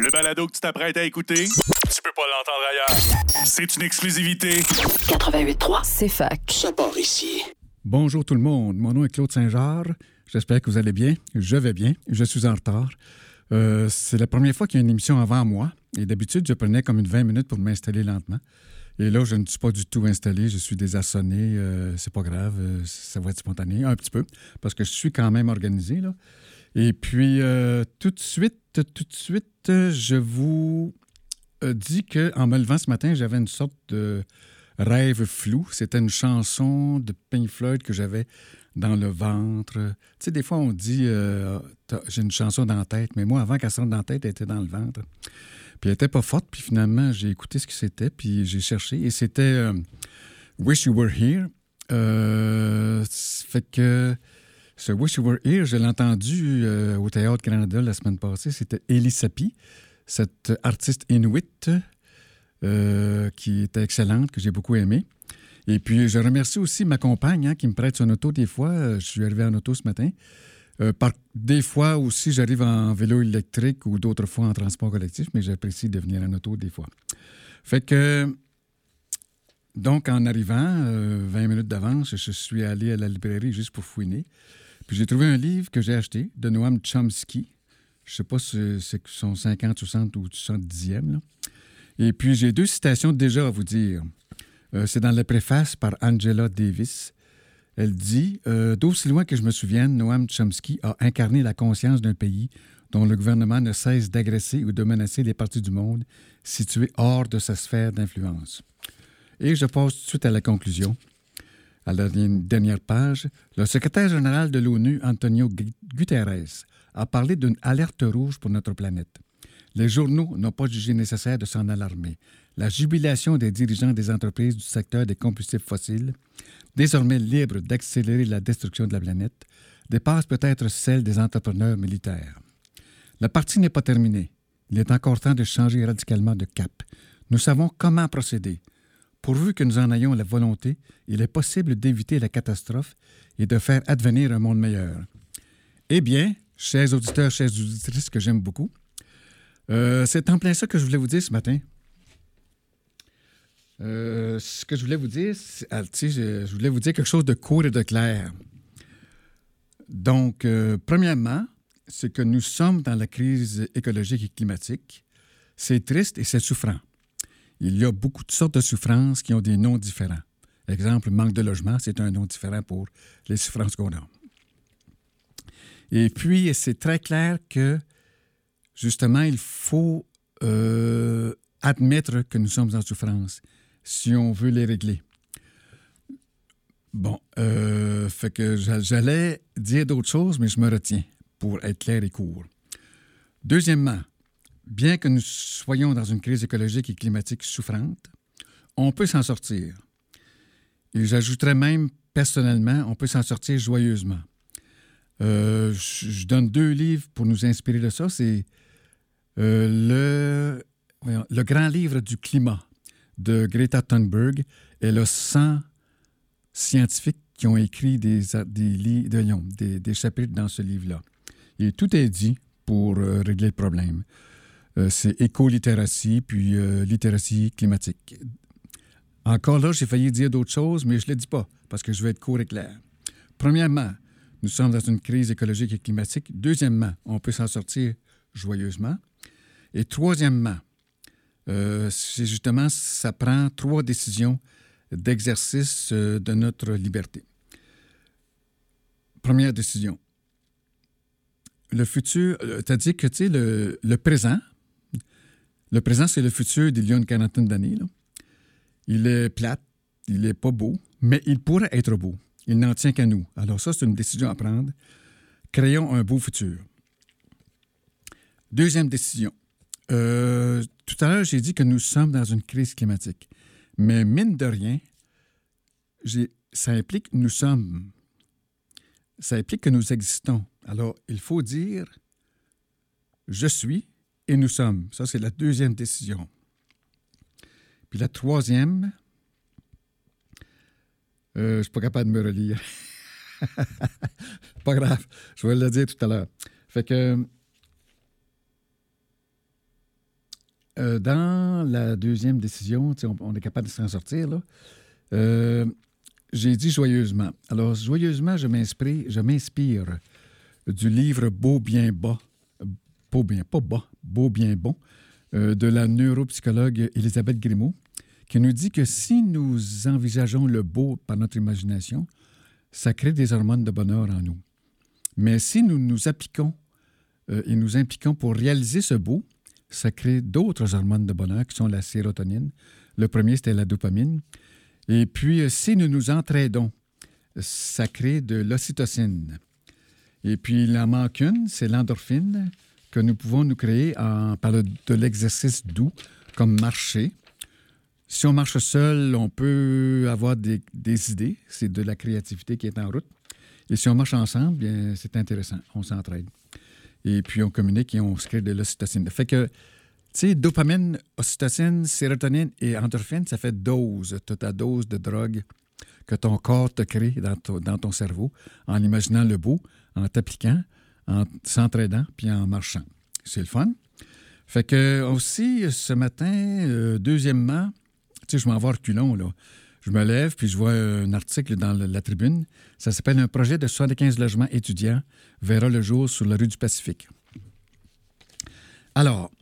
Le balado que tu t'apprêtes à écouter, tu peux pas l'entendre ailleurs. C'est une exclusivité. 88.3, c'est fac. Ça part ici. Bonjour tout le monde, mon nom est Claude Saint-Georges. J'espère que vous allez bien. Je vais bien. Je suis en retard. Euh, c'est la première fois qu'il y a une émission avant moi. Et d'habitude, je prenais comme une 20 minutes pour m'installer lentement. Et là, je ne suis pas du tout installé. Je suis désassonné. Euh, c'est pas grave. euh, ça va être spontané, un petit peu, parce que je suis quand même organisé. Là. Et puis, euh, tout de suite, tout de suite, je vous euh, dis qu'en me levant ce matin, j'avais une sorte de rêve flou. C'était une chanson de Pink Floyd que j'avais dans le ventre. Tu sais, des fois, on dit euh, j'ai une chanson dans la tête, mais moi, avant qu'elle sorte dans la tête, elle était dans le ventre. Puis elle était pas forte, puis finalement, j'ai écouté ce que c'était, puis j'ai cherché, et c'était Wish You Were Here. Euh, fait que ce Wish You Were Here, je l'ai entendu euh, au Théâtre Canada la semaine passée. C'était Elie Sapi, cette artiste inuit euh, qui était excellente, que j'ai beaucoup aimée. Et puis, je remercie aussi ma compagne hein, qui me prête son auto des fois. Euh, Je suis arrivé en auto ce matin. Par, des fois aussi, j'arrive en vélo électrique ou d'autres fois en transport collectif, mais j'apprécie de venir en auto des fois. Fait que, donc, en arrivant, euh, 20 minutes d'avance, je suis allé à la librairie juste pour fouiner. J'ai trouvé un livre que j'ai acheté de Noam Chomsky. Je sais pas si c'est son 50, 60 ou 70e. là. Et puis j'ai deux citations déjà à vous dire. Euh, c'est dans la préface par Angela Davis. Elle dit euh, D'aussi loin que je me souvienne, Noam Chomsky a incarné la conscience d'un pays dont le gouvernement ne cesse d'agresser ou de menacer les parties du monde situées hors de sa sphère d'influence. Et je passe tout de suite à la conclusion. À la dernière- page, le secrétaire général de l'ONU, Antonio Gu- Guterres, a parlé d'une alerte rouge pour notre planète. Les journaux n'ont pas jugé nécessaire de s'en alarmer. La jubilation des dirigeants des entreprises du secteur des combustibles fossiles, désormais libres d'accélérer la destruction de la planète, dépasse peut-être celle des entrepreneurs militaires. La partie n'est pas terminée. Il est encore temps de changer radicalement de cap. Nous savons comment procéder. Pourvu que nous en ayons la volonté, il est possible d'éviter la catastrophe et de faire advenir un monde meilleur. Eh bien, chers auditeurs, chères auditrices que j'aime beaucoup, euh, c'est en plein ça que je voulais vous dire ce matin. Euh, ce que je voulais vous dire, ah, je voulais vous dire quelque chose de court et de clair. Donc, euh, premièrement, c'est que nous sommes dans la crise écologique et climatique. C'est triste et c'est souffrant. Il y a beaucoup de sortes de souffrances qui ont des noms différents. Exemple, manque de logement, c'est un nom différent pour les souffrances qu'on a. Et puis, c'est très clair que, justement, il faut euh, admettre que nous sommes en souffrance si on veut les régler. Bon, euh, fait que j'a- j'allais dire d'autres choses, mais je me retiens pour être clair et court. Deuxièmement, bien que nous soyons dans une crise écologique et climatique souffrante, on peut s'en sortir. Et j'ajouterais même, personnellement, on peut s'en sortir joyeusement. Euh, je donne deux livres pour nous inspirer de ça. C'est euh, le, grand livre du climat de Greta Thunberg et le 100 scientifiques qui ont écrit des, des, des chapitres dans ce livre-là. Et tout est dit pour euh, régler le problème. Euh, c'est éco-littératie, puis euh, littératie climatique. Encore là, j'ai failli dire d'autres choses, mais je ne le dis pas, parce que je veux être court et clair. Premièrement, nous sommes dans une crise écologique et climatique. Deuxièmement, on peut s'en sortir joyeusement. Et troisièmement, euh, c'est justement, ça prend trois décisions d'exercice de notre liberté. Première décision. Le futur, dit que, le présent, le présent, c'est le futur d'il y a une quarantaine d'années. Il est plate, il n'est pas beau, mais il pourrait être beau. Il n'en tient qu'à nous. Alors ça, c'est une décision à prendre. Créons un beau futur. Deuxième décision. Euh, tout à l'heure, j'ai dit que nous sommes dans une crise climatique. Mais mine de rien, ça implique que nous sommes. Ça implique que nous existons. Alors, il faut dire je suis et nous sommes. Ça, c'est la deuxième décision. Puis la troisième, euh, je ne suis pas capable de me relire. pas grave, je vais le dire tout à l'heure. Fait que euh, dans la deuxième décision, on, est capable de s'en sortir, là. Euh, j'ai dit joyeusement. Alors, joyeusement, je m'inspire, je m'inspire du livre Beau, bien, bas. Beau, bien, pas bas, Beau, bien, bon, euh, de la neuropsychologue Elisabeth Grimaud, qui nous dit que si nous envisageons le beau par notre imagination, ça crée des hormones de bonheur en nous. Mais si nous nous appliquons euh, et nous impliquons pour réaliser ce beau, ça crée d'autres hormones de bonheur qui sont la sérotonine. Le premier, c'était la dopamine. Et puis, euh, si nous nous entraidons, ça crée de l'ocytocine. Et puis, il en manque une, c'est l'endorphine que nous pouvons nous créer par de l'exercice doux, comme marcher. Si on marche seul, on peut avoir des, idées. C'est de la créativité qui est en route. Et si on marche ensemble, bien, c'est intéressant. On s'entraide. Et puis, on communique et on se crée de l'ocytocine. Fait que tu sais, dopamine, ocytocine, sérotonine et endorphine, ça fait dose, toute ta dose de drogue que ton corps te crée dans, dans ton cerveau en imaginant le beau, en t'appliquant, en s'entraidant, puis en marchant. C'est le fun. Fait que aussi, ce matin, euh, deuxièmement, tu sais, je m'en vais reculons, là. Je me lève, puis je vois un article dans la tribune. Ça s'appelle Un projet de 75 logements étudiants verra le jour sur la rue du Pacifique. Alors,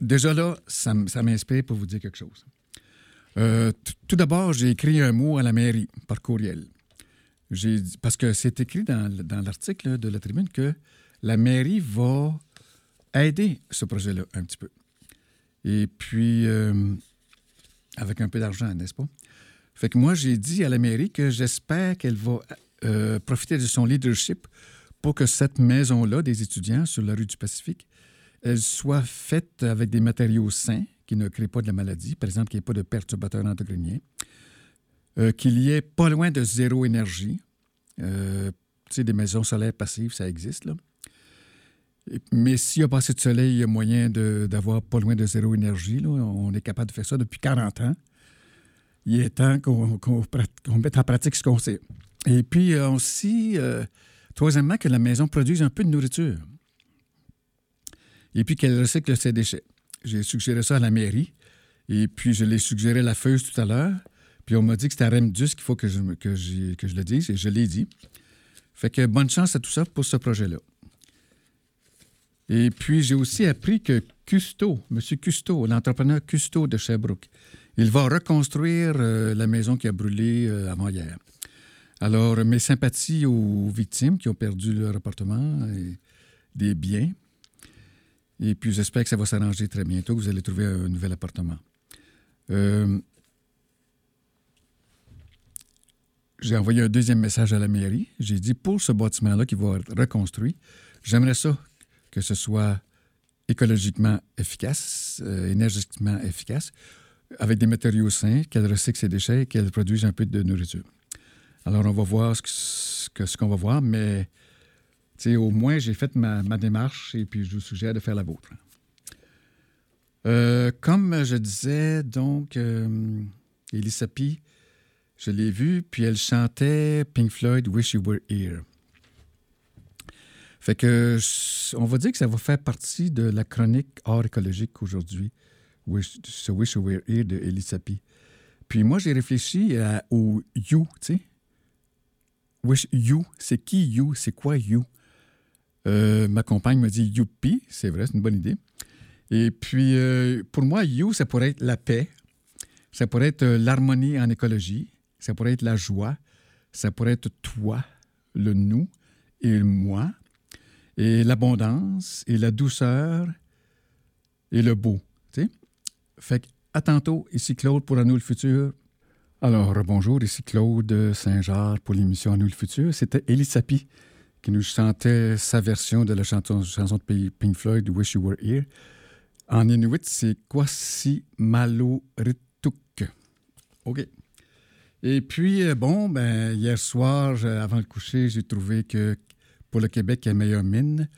déjà là, ça, m'inspire pour vous dire quelque chose. Euh, tout d'abord, j'ai écrit un mot à la mairie par courriel. Parce que c'est écrit dans, l'article de la tribune que la mairie va aider ce projet-là un petit peu. Et puis, euh, avec un peu d'argent, n'est-ce pas? Fait que moi, j'ai dit à la mairie que j'espère qu'elle va euh, profiter de son leadership pour que cette maison-là des étudiants sur la rue du Pacifique elle soit faite avec des matériaux sains qui ne créent pas de la maladie, par exemple qu'il n'y ait pas de perturbateurs endocriniens, euh, qu'il y ait pas loin de zéro énergie. Euh, tu sais, des maisons solaires passives, ça existe. Mais s'il n'y a pas assez de soleil, il y a moyen d'avoir pas loin de zéro énergie. On est capable de faire ça depuis 40 ans. Il est temps qu'on mette en pratique ce qu'on sait. Et puis aussi, euh, troisièmement, que la maison produise un peu de nourriture et puis qu'elle recycle ses déchets. J'ai suggéré ça à la mairie, et puis je l'ai suggéré à la feuille tout à l'heure, puis on m'a dit que c'était à Remdus qu'il faut que je, que, que je le dise, et je l'ai dit. Fait que bonne chance à tout ça pour ce projet-là. Et puis, j'ai aussi appris que Custo, M. Custo, l'entrepreneur Custo de Sherbrooke, il va reconstruire euh, la maison qui a brûlé euh, avant hier. Alors, mes sympathies aux victimes qui ont perdu leur appartement et des biens. Et puis j'espère que ça va s'arranger très bientôt, que vous allez trouver un nouvel appartement. Euh, j'ai envoyé un deuxième message à la mairie. J'ai dit pour ce bâtiment-là qui va être reconstruit, j'aimerais ça que ce soit écologiquement efficace, euh, énergétiquement efficace, avec des matériaux sains, qu'elle recycle ses déchets et qu'elle produise un peu de nourriture. Alors, on va voir ce qu'on va voir, mais au moins, j'ai fait ma, démarche et puis je vous suggère de faire la vôtre. Euh, comme je disais, donc, euh, Elisapie, je l'ai vue, puis elle chantait Pink Floyd, Wish You Were Here. Fait que, on va dire que ça va faire partie de la chronique art écologique aujourd'hui, ce Wish You Were Here de Elisapie. Puis moi, j'ai réfléchi au You, tu sais. Wish You, c'est qui You? C'est quoi You? Euh, ma compagne me dit Youpi, c'est vrai, c'est une bonne idée. Et puis, euh, pour moi, You, ça pourrait être la paix, ça pourrait être euh, l'harmonie en écologie, ça pourrait être la joie, ça pourrait être toi, le nous et le moi, et l'abondance et la douceur et le beau. sais. Fait à tantôt, ici Claude pour À nous le futur. Alors, bonjour, ici Claude Saint-Jean pour l'émission À nous le futur. C'était Elie Sapi qui nous chantait sa version de la chanson, chanson de Pink Floyd, Wish You Were Here. En Inuit, c'est Kwasi Malo Rituk. OK. Et puis, euh, bon, ben, hier soir, avant le coucher, j'ai trouvé que pour le Québec, a meilleure mine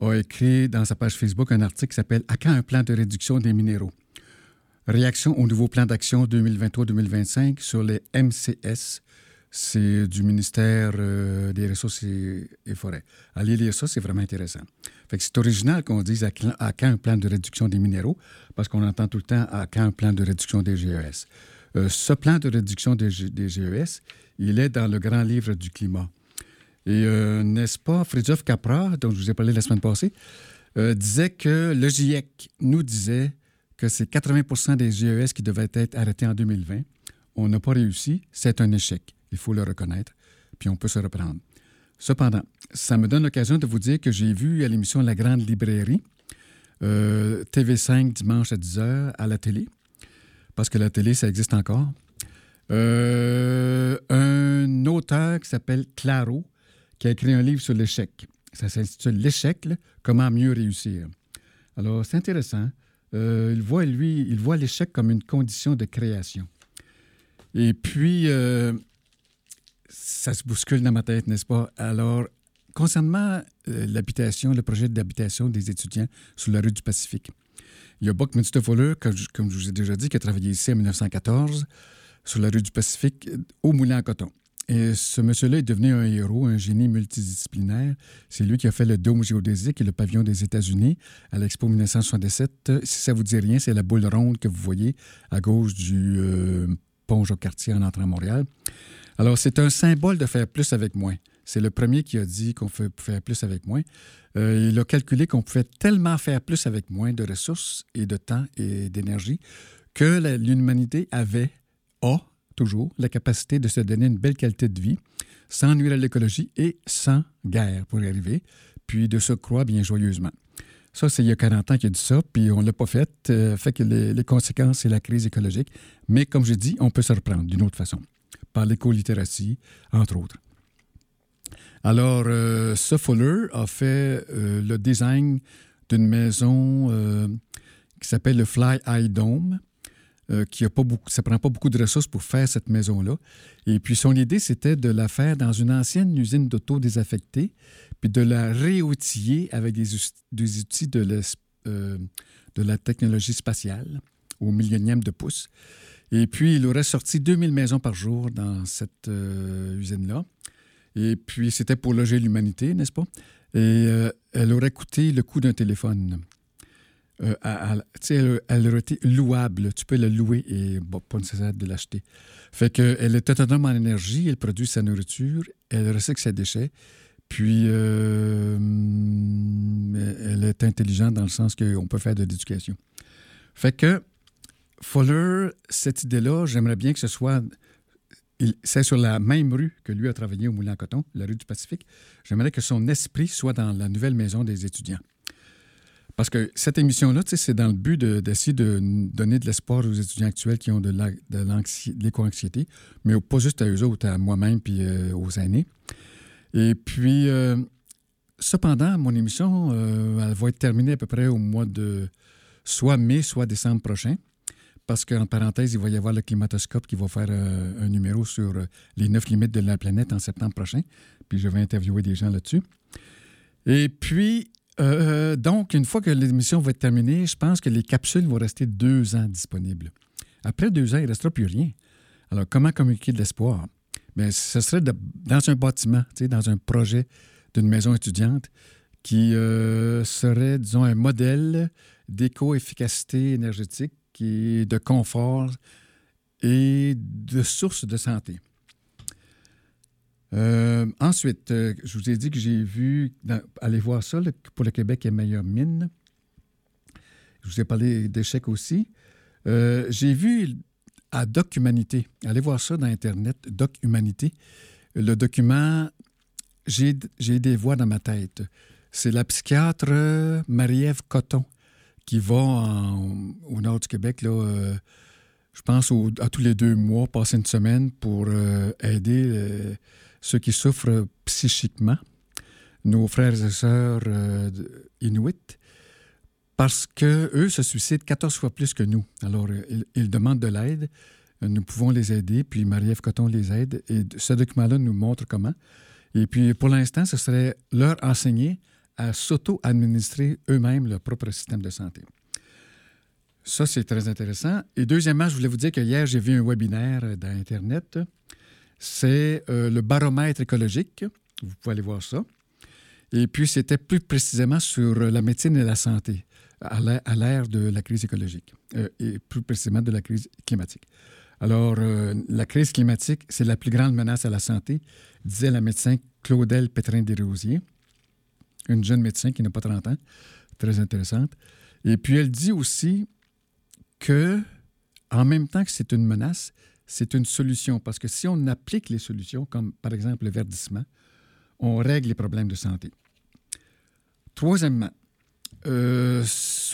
a écrit dans sa page Facebook un article qui s'appelle À quand un plan de réduction des minéraux? Réaction au nouveau plan d'action 2023-2025 sur les MCS, C'est du ministère euh, des Ressources et, Forêts. Allez lire ça, c'est vraiment intéressant. Fait que c'est original qu'on dise à, quand un plan de réduction des minéraux, parce qu'on entend tout le temps à quand un plan de réduction des GES. Euh, ce plan de réduction des, GES, il est dans le grand livre du climat. Et euh, n'est-ce pas, Fridtjof Capra, dont je vous ai parlé la semaine passée, disait que le GIEC nous disait que c'est 80% des GES qui devaient être arrêtés en 2020. On n'a pas réussi, c'est un échec il faut le reconnaître, puis on peut se reprendre. Cependant, ça me donne l'occasion de vous dire que j'ai vu à l'émission La Grande Librairie, euh, TV5 dimanche à 10h à la télé, parce que la télé, ça existe encore, euh, un auteur qui s'appelle Claro, qui a écrit un livre sur l'échec. Ça s'intitule L'échec, comment mieux réussir. Alors, c'est intéressant. Euh, il voit, lui, il voit l'échec comme une condition de création. Et puis, ça se bouscule dans ma tête, n'est-ce pas? Alors, concernant euh, l'habitation, le projet d'habitation des étudiants sur la rue du Pacifique, il y a Buckminster Fuller, comme comme je vous ai déjà dit, qui a travaillé ici en 1914 sur la rue du Pacifique au Moulin à coton. Et ce monsieur-là est devenu un héros, un génie multidisciplinaire. C'est lui qui a fait le dôme géodésique et le pavillon des États-Unis à l'Expo 1967. Si ça vous dit rien, c'est la boule ronde que vous voyez à gauche du euh, pont Jacques-Cartier en entrant à Montréal. Alors, c'est un symbole de faire plus avec moins. C'est le premier qui a dit qu'on fait faire plus avec moins. Euh, il a calculé qu'on pouvait tellement faire plus avec moins de ressources et de temps et d'énergie que l'humanité avait, a toujours, la capacité de se donner une belle qualité de vie sans nuire à l'écologie et sans guerre pour y arriver, puis de se croire bien joyeusement. Ça, c'est il y a 40 ans qu'il a dit ça, puis on ne l'a pas fait. Euh, fait que les, les conséquences, c'est la crise écologique. Mais comme je dis, on peut se reprendre d'une autre façon par l'écolittératie, entre autres. Alors, euh, a fait euh, le design d'une maison euh, qui s'appelle le Fly Eye Dome, qui a pas beaucoup, ça prend pas beaucoup de ressources pour faire cette maison-là. Et puis, son idée, c'était de la faire dans une ancienne usine d'auto désaffectée, puis de la réoutiller avec des, outils de, de la technologie spatiale au millionième de pouce. Et puis, il aurait sorti 2000 maisons par jour dans cette euh, usine-là. Et puis, c'était pour loger l'humanité, n'est-ce pas? Et euh, elle aurait coûté le coût d'un téléphone. Euh, elle, elle, aurait été louable. Tu peux la louer et pas nécessaire de l'acheter. Fait qu'elle est autonome en énergie, elle produit sa nourriture, elle recycle ses déchets, puis elle est intelligente dans le sens qu'on peut faire de l'éducation. Fait que Fuller, cette idée-là, j'aimerais bien que ce soit. C'est sur la même rue que lui a travaillé au Moulin Coton, la rue du Pacifique. J'aimerais que son esprit soit dans la nouvelle maison des étudiants. Parce que cette émission-là, c'est dans le but d'essayer de, donner de l'espoir aux étudiants actuels qui ont de l'éco-anxiété, mais pas juste à eux autres, à moi-même puis euh, aux aînés. Et puis, euh, cependant, mon émission, euh, elle va être terminée à peu près au mois de soit mai, soit décembre prochain parce qu'en parenthèse, il va y avoir le climatoscope qui va faire euh, un numéro sur euh, les neuf limites de la planète en septembre prochain. Puis je vais interviewer des gens là-dessus. Et puis, euh, donc, une fois que l'émission va être terminée, je pense que les capsules vont rester deux ans disponibles. Après deux ans, il ne restera plus rien. Alors, comment communiquer de l'espoir? Bien, ce serait dans un bâtiment, dans un projet d'une maison étudiante qui serait, disons, un modèle d'éco-efficacité énergétique qui est de confort et de source de santé. Euh, ensuite, euh, je vous ai dit que j'ai vu, allez voir ça, pour le Québec est meilleure mine. Je vous ai parlé d'échecs aussi. Euh, j'ai vu à Doc Humanité, allez voir ça dans Internet, Doc Humanité. Le document, j'ai des voix dans ma tête. C'est la psychiatre Marie-Ève Coton qui va au nord du Québec, là, euh, je pense à tous les deux mois, passer une semaine pour euh, aider euh, ceux qui souffrent psychiquement, nos frères et sœurs inuits, parce qu'eux se suicident 14 fois plus que nous. Alors, ils, demandent de l'aide. Nous pouvons les aider, puis Marie-Ève Coton les aide. Et ce document-là nous montre comment. Et puis, pour l'instant, ce serait leur enseigner à s'auto-administrer eux-mêmes leur propre système de santé. Ça, c'est très intéressant. Et deuxièmement, je voulais vous dire que hier, j'ai vu un webinaire dans Internet. c'est le baromètre écologique. Vous pouvez aller voir ça. Et puis, c'était plus précisément sur la médecine et la santé à l'ère de la crise écologique, et plus précisément de la crise climatique. Alors, la crise climatique, c'est la plus grande menace à la santé, disait la médecin Claudel Pétrin-Desrosiers, une jeune médecin qui n'a pas 30 ans, très intéressante. Et puis, elle dit aussi que, en même temps que c'est une menace, c'est une solution. Parce que si on applique les solutions, comme par exemple le verdissement, on règle les problèmes de santé. Troisièmement, euh,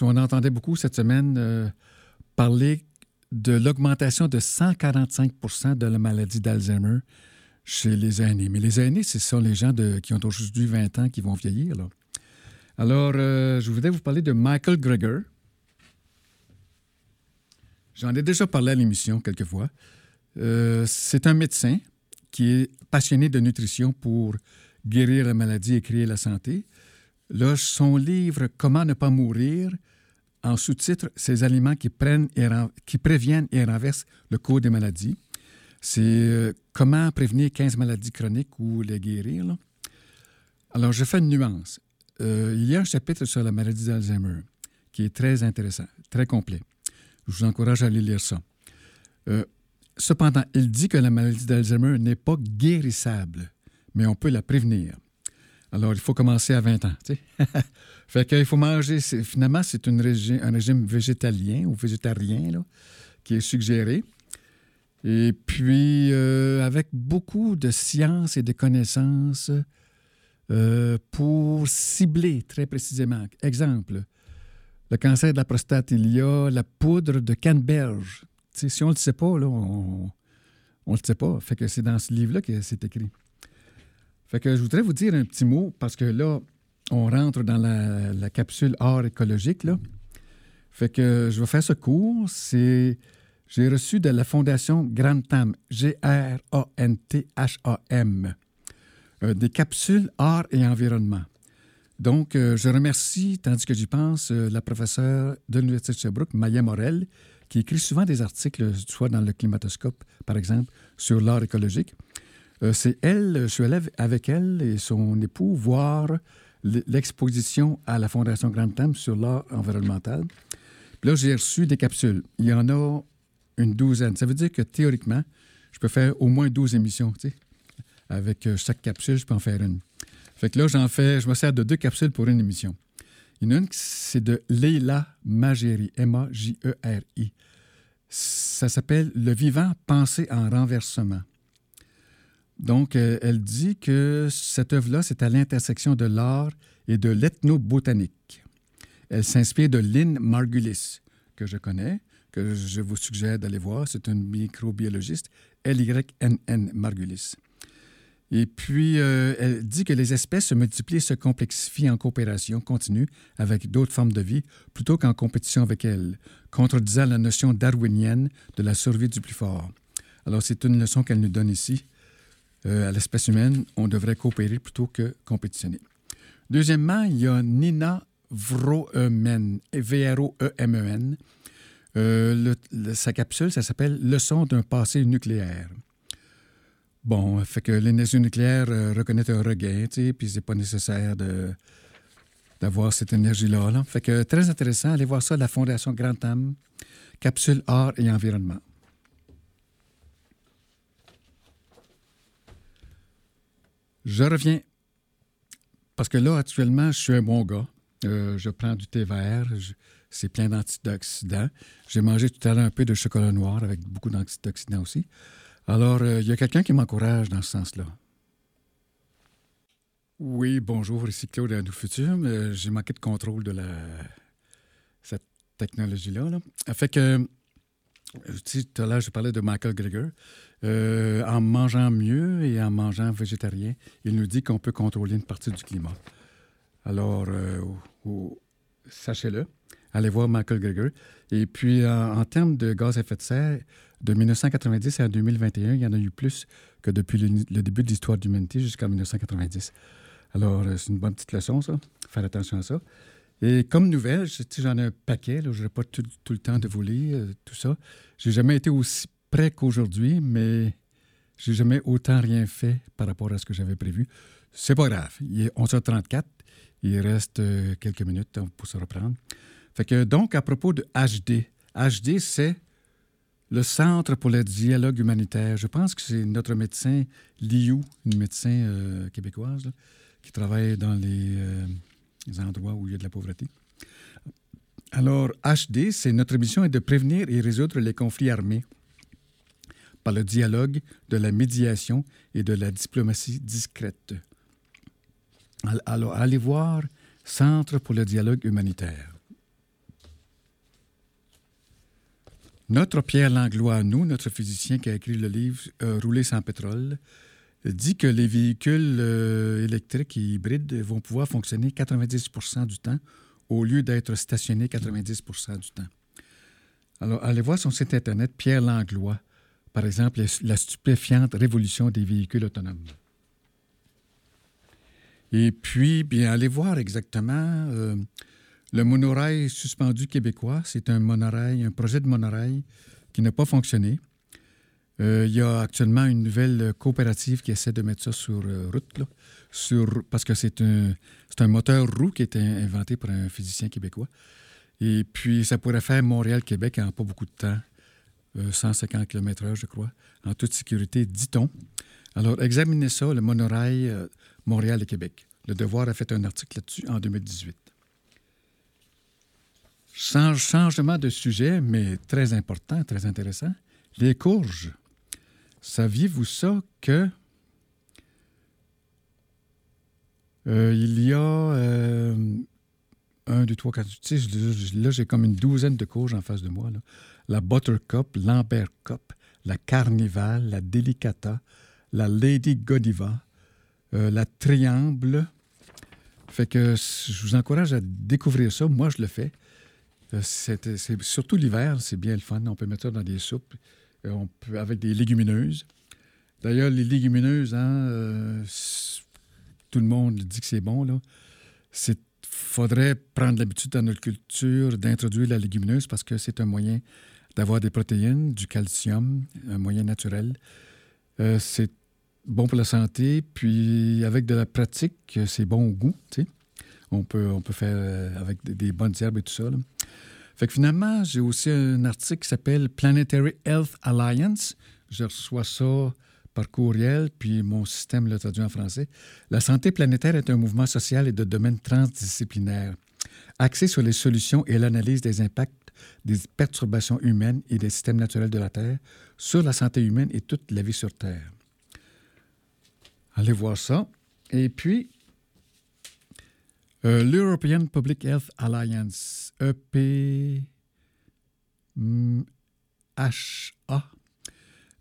on entendait beaucoup cette semaine euh, parler de l'augmentation de 145% de la maladie d'Alzheimer chez les aînés. Mais les aînés, ce sont les gens qui ont aujourd'hui 20 ans qui vont vieillir. Alors, euh, je voudrais vous parler de Michael Greger. J'en ai déjà parlé à l'émission quelquefois. Euh, c'est un médecin qui est passionné de nutrition pour guérir la maladie et créer la santé. Là, son livre Comment ne pas mourir, en sous-titre, Ces aliments qui, qui préviennent et renversent le cours des maladies. C'est euh, comment prévenir 15 maladies chroniques ou les guérir. Alors, je fais une nuance. Euh, il y a un chapitre sur la maladie d'Alzheimer qui est très intéressant, très complet. Je vous encourage à aller lire ça. Euh, cependant, il dit que la maladie d'Alzheimer n'est pas guérissable, mais on peut la prévenir. Alors, il faut commencer à 20 ans. fait qu'il faut manger. Finalement, c'est un régime végétalien ou végétarien qui est suggéré. Et puis, euh, avec beaucoup de science et de connaissances euh, pour cibler très précisément. Exemple, le cancer de la prostate, il y a la poudre de canneberge. si on ne le sait pas, là, on ne le sait pas. Fait que c'est dans ce livre-là que c'est écrit. Fait que je voudrais vous dire un petit mot parce que là, on rentre dans la, capsule art écologique. Fait que je vais faire ce cours. C'est j'ai reçu de la Fondation Grantham, G-R-A-N-T-H-A-M, euh, des capsules art et environnement. Donc, euh, je remercie, tandis que j'y pense, euh, la professeure de l'Université de Sherbrooke, Maya Morel, qui écrit souvent des articles, soit dans le Climatoscope, par exemple, sur l'art écologique. C'est elle, je suis allé avec elle et son époux voir l'exposition à la Fondation Grantham sur l'art environnemental. Puis là, j'ai reçu des capsules. Il y en a une douzaine. Ça veut dire que théoriquement, je peux faire au moins 12 émissions. Avec euh, chaque capsule, je peux en faire une. Fait que là, je me sers de deux capsules pour une émission. A une, c'est de Leila M-A-J-E-R-I. Ça s'appelle Le vivant pensé en renversement. Donc, euh, elle dit que cette œuvre-là, c'est à l'intersection de l'art et de l'ethnobotanique. Elle s'inspire de Lynn Margulis, que je connais, que je vous suggère d'aller voir. C'est un microbiologiste, L-Y-N-N Margulis. Et puis, euh, elle dit que les espèces se multiplient et se complexifient en coopération continue avec d'autres formes de vie plutôt qu'en compétition avec elles, contredisant la notion darwinienne de la survie du plus fort. Alors, c'est une leçon qu'elle nous donne ici. Euh, à l'espèce humaine, on devrait coopérer plutôt que compétitionner. Deuxièmement, il y a Nina Vroemen, V-R-O-E-M-E-N, euh, sa capsule, ça s'appelle Leçon d'un passé nucléaire. Bon, fait que l'énergie nucléaire euh, reconnaît un regain, tu sais, puis c'est pas nécessaire de d'avoir cette énergie-là. Là. Fait que très intéressant, allez voir ça, la Fondation Grand Am, capsule art et environnement. Je reviens parce que là, actuellement, je suis un bon gars. Euh, je prends du thé vert. C'est plein d'antioxydants. J'ai mangé tout à l'heure un peu de chocolat noir avec beaucoup d'antioxydants aussi. Alors, euh, il y a quelqu'un qui m'encourage dans ce sens-là. Oui, bonjour, ici Claude à Nous. Euh, j'ai manqué de contrôle de la... cette technologie-là. Là. Fait que, tout à l'heure, je parlais de Michael Greger. en mangeant mieux et en mangeant végétarien, il nous dit qu'on peut contrôler une partie du climat. Alors, euh, sachez-le, allez voir Michael Greger. Et puis, en, termes de gaz à effet de serre, de 1990 à 2021, il y en a eu plus que depuis le, début de l'histoire de l'humanité jusqu'en 1990. Alors, euh, c'est une bonne petite leçon, ça. Faire attention à ça. Et comme nouvelle, j'en ai un paquet, je n'ai pas tout, le temps de vous lire euh, tout ça. J'ai jamais été aussi près qu'aujourd'hui, mais J'ai jamais autant rien fait par rapport à ce que j'avais prévu. C'est pas grave. Il est 11h34. Il reste euh, quelques minutes pour se reprendre. Donc, à propos de HD, HD, c'est le Centre pour le dialogue humanitaire. Je pense que c'est notre médecin Liu, une médecin euh, québécoise, qui travaille dans les, euh, les, endroits où il y a de la pauvreté. Alors, HD, c'est notre mission est de prévenir et résoudre les conflits armés par le dialogue, de la médiation et de la diplomatie discrète. Alors, allez voir Centre pour le dialogue humanitaire. Notre Pierre Langlois, nous, notre physicien qui a écrit le livre euh, Rouler sans pétrole, dit que les véhicules euh, électriques et hybrides vont pouvoir fonctionner 90% du temps au lieu d'être stationnés 90% du temps. Alors, allez voir son site Internet, Pierre Langlois, par exemple, la stupéfiante révolution des véhicules autonomes. Et puis, bien, allez voir exactement euh, le monorail suspendu québécois. C'est un monorail, un projet de monorail qui n'a pas fonctionné. Euh, il y a actuellement une nouvelle coopérative qui essaie de mettre ça sur euh, route, sur, parce que c'est un, un moteur roue qui a été inventé par un physicien québécois. Et puis, ça pourrait faire Montréal-Québec en pas beaucoup de temps, 150 km/h, je crois, en toute sécurité, dit-on. Alors, examinez ça, le monorail Montréal et Québec. Le Devoir a fait un article là-dessus en 2018. Changement de sujet, mais très important, très intéressant. Les courges. Saviez-vous ça que euh, il y a euh, un, deux, trois, quatre. Sais, là, j'ai comme une douzaine de courges en face de moi. La Buttercup, l'Amber Cup, la Carnival, la Delicata, la Lady Godiva, euh, la triangle. Fait que je vous encourage à découvrir ça. Moi, je le fais. Euh, c'est surtout l'hiver, c'est bien le fun. On peut mettre ça dans des soupes euh, on peut, avec des légumineuses. D'ailleurs, les légumineuses, hein, tout le monde dit que c'est bon. Là. faudrait prendre l'habitude dans notre culture d'introduire la légumineuse parce que c'est un moyen d'avoir des protéines, du calcium, un moyen naturel. c'est bon pour la santé, puis avec de la pratique, c'est bon au goût. On peut, on peut faire euh, avec des, bonnes herbes et tout ça. Fait que finalement, j'ai aussi un article qui s'appelle Planetary Health Alliance. Je reçois ça par courriel, puis mon système l'a traduit en français. La santé planétaire est un mouvement social et de domaine transdisciplinaire, axé sur les solutions et l'analyse des impacts des perturbations humaines et des systèmes naturels de la Terre sur la santé humaine et toute la vie sur Terre. Allez voir ça. Et puis, euh, l'European Public Health Alliance, EPHA.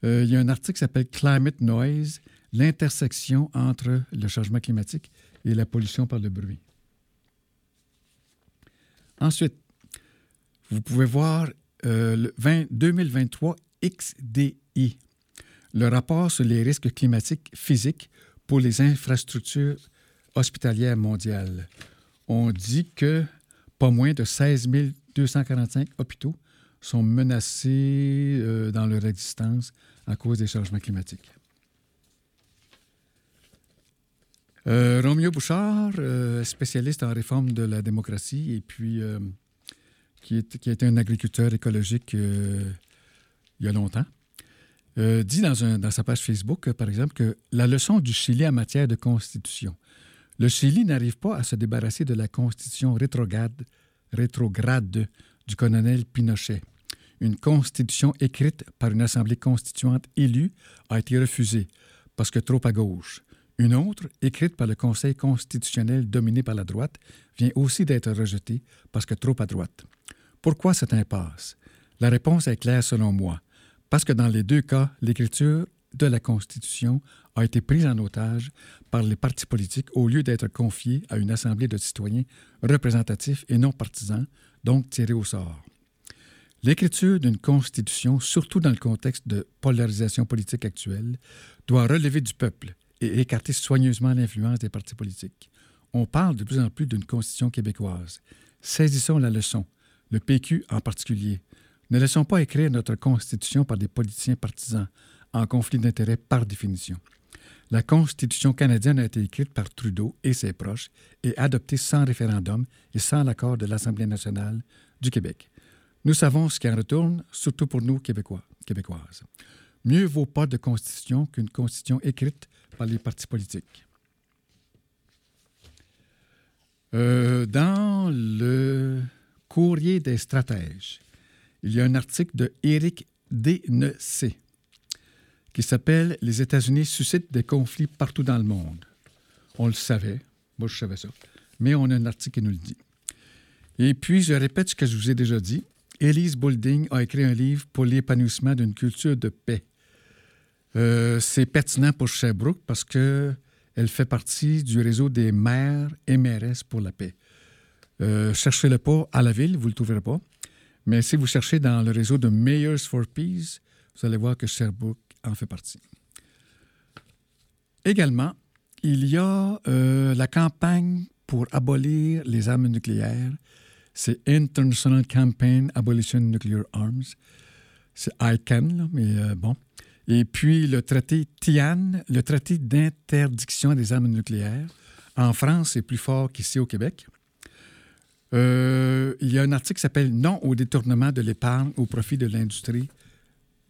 Euh, il y a un article qui s'appelle Climate Noise, l'intersection entre le changement climatique et la pollution par le bruit. Ensuite, vous pouvez voir euh, le 20, 2023 XDI, le rapport sur les risques climatiques physiques pour les infrastructures hospitalières mondiales. On dit que pas moins de 16 245 hôpitaux sont menacés euh, dans leur existence à cause des changements climatiques. Euh, Romeo Bouchard, euh, spécialiste en réforme de la démocratie et puis qui, est, qui a été un agriculteur écologique il y a longtemps, euh, dit dans, sa page Facebook, par exemple, que la leçon du Chili en matière de constitution. Le Chili n'arrive pas à se débarrasser de la constitution rétrograde, du colonel Pinochet. Une constitution écrite par une assemblée constituante élue a été refusée parce que trop à gauche. Une autre, écrite par le Conseil constitutionnel dominé par la droite, vient aussi d'être rejetée parce que trop à droite. Pourquoi cette impasse? La réponse est claire selon moi. Parce que dans les deux cas, l'écriture de la Constitution a été prise en otage par les partis politiques au lieu d'être confiée à une assemblée de citoyens représentatifs et non partisans, donc tirés au sort. L'écriture d'une Constitution, surtout dans le contexte de polarisation politique actuelle, doit relever du peuple et écarter soigneusement l'influence des partis politiques. On parle de plus en plus d'une Constitution québécoise. Saisissons la leçon, le PQ en particulier, ne laissons pas écrire notre Constitution par des politiciens partisans. En conflit d'intérêts par définition. La Constitution canadienne a été écrite par Trudeau et ses proches et adoptée sans référendum et sans l'accord de l'Assemblée nationale du Québec. Nous savons ce qui en retourne, surtout pour nous Québécois, Québécoises. Mieux vaut pas de constitution qu'une constitution écrite par les partis politiques. Euh, dans le courrier des stratèges, il y a un article de Éric Dénecé qui s'appelle Les États-Unis suscitent des conflits partout dans le monde. On le savait, moi je savais ça, mais on a un article qui nous le dit. Et puis, je répète ce que je vous ai déjà dit. Elise Boulding a écrit un livre pour l'épanouissement d'une culture de paix. Euh, c'est pertinent pour Sherbrooke parce que elle fait partie du réseau des maires et mairesses pour la paix. Euh, cherchez-le pas à la ville, vous ne le trouverez pas. Mais si vous cherchez dans le réseau de Mayors for Peace, vous allez voir que Sherbrooke en fait partie. Également, il y a euh, la campagne pour abolir les armes nucléaires. C'est International Campaign Abolition Nuclear Arms. C'est ICANN, mais euh, bon. Et puis le traité TIAN, le traité d'interdiction des armes nucléaires. En France, c'est plus fort qu'ici au Québec. Euh, il y a un article qui s'appelle Non au détournement de l'épargne au profit de l'industrie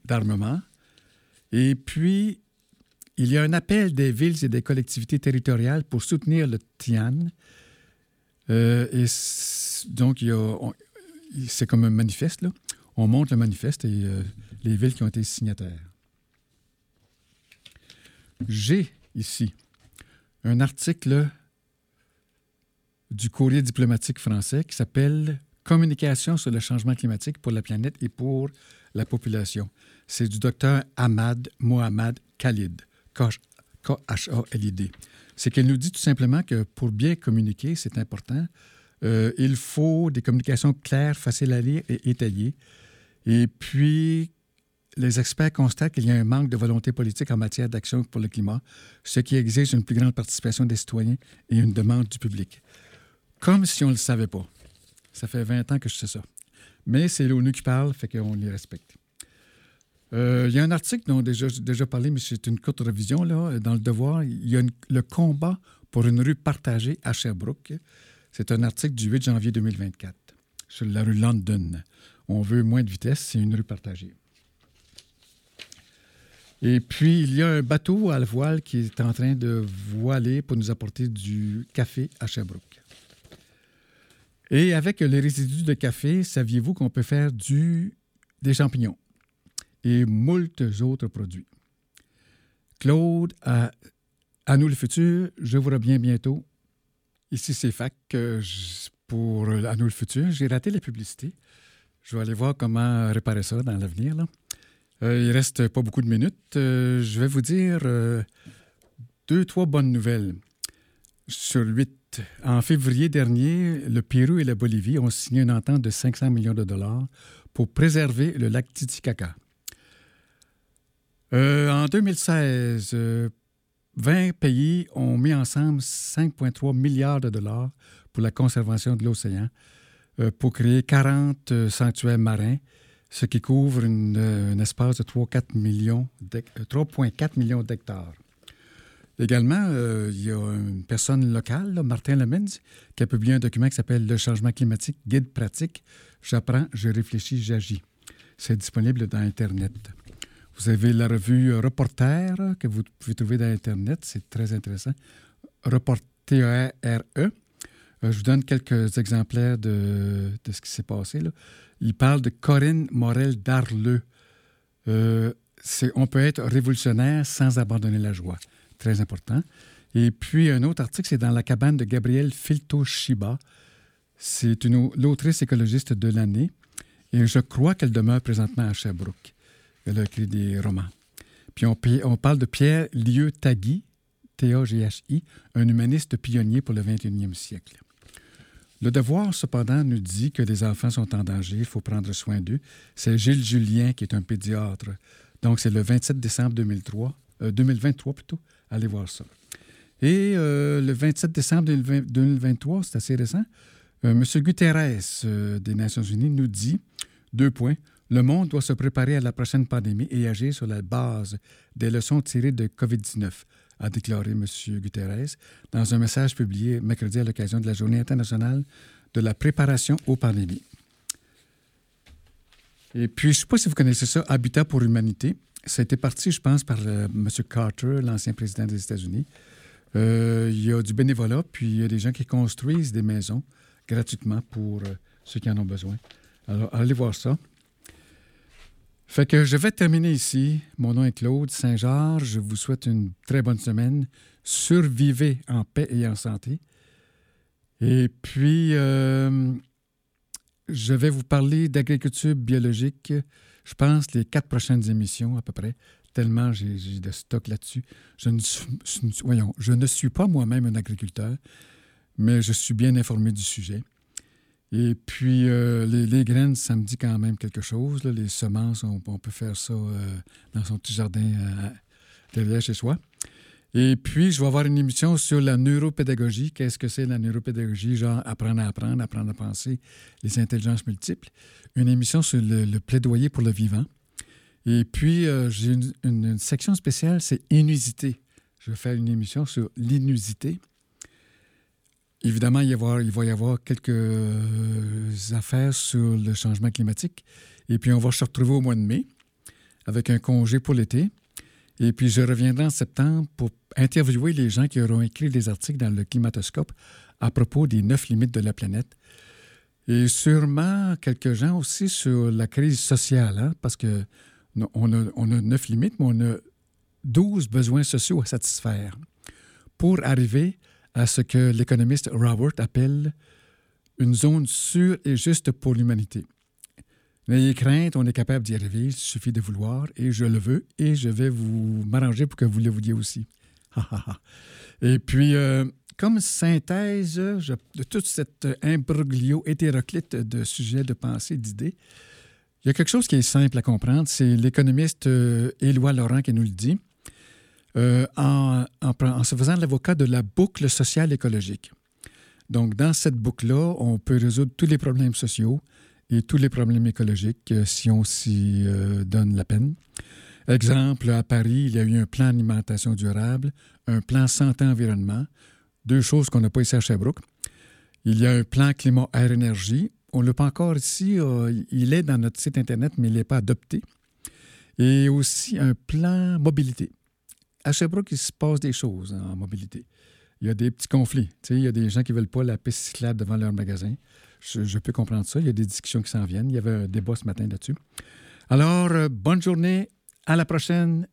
d'armement. Et puis, il y a un appel des villes et des collectivités territoriales pour soutenir le TIAN. Euh, et donc, c'est comme un manifeste. Là. On monte le manifeste et euh, les villes qui ont été signataires. J'ai ici un article du courrier diplomatique français qui s'appelle Communication sur le changement climatique pour la planète et pour la population. C'est du docteur Ahmad Mohamed Khalid, K-H-A-L-I-D. C'est qu'elle nous dit tout simplement que pour bien communiquer, c'est important, euh, il faut des communications claires, faciles à lire et étayées. Et puis, les experts constatent qu'il y a un manque de volonté politique en matière d'action pour le climat, ce qui exige une plus grande participation des citoyens et une demande du public. Comme si on ne le savait pas. Ça fait 20 ans que je sais ça. Mais c'est l'ONU qui parle, fait qu'on les respecte. Euh, il y a un article dont j'ai déjà parlé, mais c'est une courte révision. Là, dans le Devoir, il y a le combat pour une rue partagée à Sherbrooke. C'est un article du 8 janvier 2024 sur la rue London. On veut moins de vitesse, c'est une rue partagée. Et puis, il y a un bateau à la voile qui est en train de voiler pour nous apporter du café à Sherbrooke. Et avec les résidus de café, saviez-vous qu'on peut faire du, des champignons et moult autres produits? Claude, à, à nous le futur, je vous reviens bientôt. Ici, c'est FAC pour À nous le futur. J'ai raté la publicité. Je vais aller voir comment réparer ça dans l'avenir. Euh, il reste pas beaucoup de minutes. Euh, je vais vous dire euh, deux, trois bonnes nouvelles sur huit. En février dernier, le Pérou et la Bolivie ont signé une entente de 500 millions de dollars pour préserver le lac Titicaca. en 2016, 20 pays ont mis ensemble 5,3 milliards de dollars pour la conservation de l'océan, pour créer 40 sanctuaires marins ce qui couvre euh, un espace de 3,4 millions d'hectares. Également, euh, il y a une personne locale, Martin Lemens, qui a publié un document qui s'appelle Le changement climatique, guide pratique. J'apprends, je réfléchis, j'agis. C'est disponible dans Internet. Vous avez la revue Reporter que vous pouvez trouver dans Internet. C'est très intéressant. Reporter, R-E. Euh, je vous donne quelques exemplaires de, de ce qui s'est passé. Il parle de Corinne Morel d'Arleux. Euh, on peut être révolutionnaire sans abandonner la joie. Très important. Et puis, un autre article, c'est dans la cabane de Gabrielle Filto-Shiba. C'est l'autrice écologiste de l'année. Et je crois qu'elle demeure présentement à Sherbrooke. Elle a écrit des romans. Puis on, on parle de Pierre Lieu-Tagui, T-A-G-H-I, un humaniste pionnier pour le 21e siècle. Le devoir, cependant, nous dit que les enfants sont en danger, il faut prendre soin d'eux. C'est Gilles Julien qui est un pédiatre. Donc, c'est le 27 décembre 2003, 2023 euh, plutôt. Allez voir ça. Et euh, le 27 décembre 2023, c'est assez récent, euh, M. Guterres des Nations Unies nous dit, deux points, Le monde doit se préparer à la prochaine pandémie et agir sur la base des leçons tirées de COVID-19, a déclaré M. Guterres dans un message publié mercredi à l'occasion de la Journée internationale de la préparation aux pandémies. Et puis, je ne sais pas si vous connaissez ça, Habitat pour l'humanité. Été parti, je pense, par M. Carter, l'ancien président des États-Unis. Euh, il y a du bénévolat, puis il y a des gens qui construisent des maisons gratuitement pour euh, ceux qui en ont besoin. Alors, allez voir ça. Fait que je vais terminer ici. Mon nom est Claude Saint-Georges. Je vous souhaite une très bonne semaine. Survivez en paix et en santé. Et puis, euh, je vais vous parler d'agriculture biologique. Je pense les quatre prochaines émissions à peu près, tellement j'ai de stock là-dessus. Je ne, voyons, je ne suis pas moi-même un agriculteur, mais je suis bien informé du sujet. Et puis, euh, les, graines, ça me dit quand même quelque chose. Les semences, on, peut faire ça euh, dans son petit jardin derrière chez soi. Et puis, je vais avoir une émission sur la neuropédagogie. Qu'est-ce que c'est la neuropédagogie? Genre apprendre à apprendre, apprendre à penser, les intelligences multiples. Une émission sur le, plaidoyer pour le vivant. Et puis, j'ai une, section spéciale, c'est inusité. Je vais faire une émission sur l'inusité. Évidemment, il, va y avoir quelques affaires sur le changement climatique. Et puis, on va se retrouver au mois de mai avec un congé pour l'été. Et puis, je reviendrai en septembre pour interviewer les gens qui auront écrit des articles dans le Climatoscope à propos des neuf limites de la planète. Et sûrement quelques gens aussi sur la crise sociale, hein, parce que on a, on a neuf limites, mais on a douze besoins sociaux à satisfaire pour arriver à ce que l'économiste Robert appelle une zone sûre et juste pour l'humanité. N'ayez crainte, on est capable d'y arriver, il suffit de vouloir, et je le veux, et je vais vous m'arranger pour que vous le vouliez aussi. et puis, euh, comme synthèse de tout cet imbroglio hétéroclite de sujets, de pensée, d'idées, il y a quelque chose qui est simple à comprendre, c'est l'économiste euh, Éloi Laurent qui nous le dit. Euh, en, se faisant l'avocat de la boucle sociale écologique. Donc, dans cette boucle-là, on peut résoudre tous les problèmes sociaux et tous les problèmes écologiques euh, si on s'y euh, donne la peine. Exemple, à Paris, il y a eu un plan d'alimentation durable, un plan santé-environnement, deux choses qu'on n'a pas ici à Sherbrooke. Il y a un plan climat-air-énergie. On ne l'a pas encore ici. il est dans notre site Internet, mais il n'est pas adopté. Et aussi un plan mobilité à Sherbrooke, il se passe des choses en mobilité. Il y a des petits conflits. il y a des gens qui ne veulent pas la piste cyclable devant leur magasin. Je, peux comprendre ça. Il y a des discussions qui s'en viennent. Il y avait un débat ce matin là-dessus. Alors, euh, bonne journée. À la prochaine